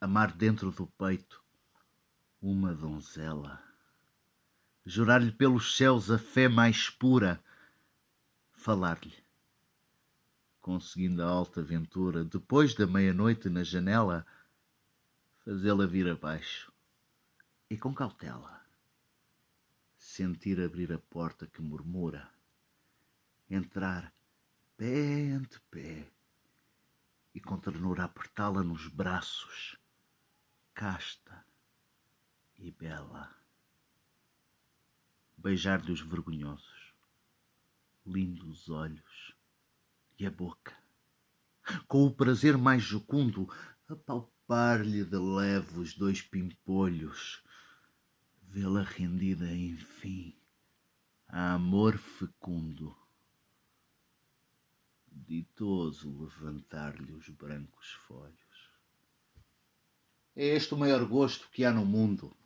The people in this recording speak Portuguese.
amar dentro do peito uma donzela, jurar-lhe pelos céus a fé mais pura, falar-lhe, conseguindo a alta ventura, depois da meia-noite na janela, fazê-la vir abaixo e com cautela sentir abrir a porta que murmura, entrar pé ante pé e com ternura apertá-la nos braços, casta e bela. Beijar-lhe os vergonhosos, lindos olhos e a boca, com o prazer mais jucundo, apalpar-lhe de leve os dois pimpolhos, vê-la rendida, enfim, a amor fecundo ditoso levantar-lhe os brancos folhos. É este o maior gosto que há no mundo,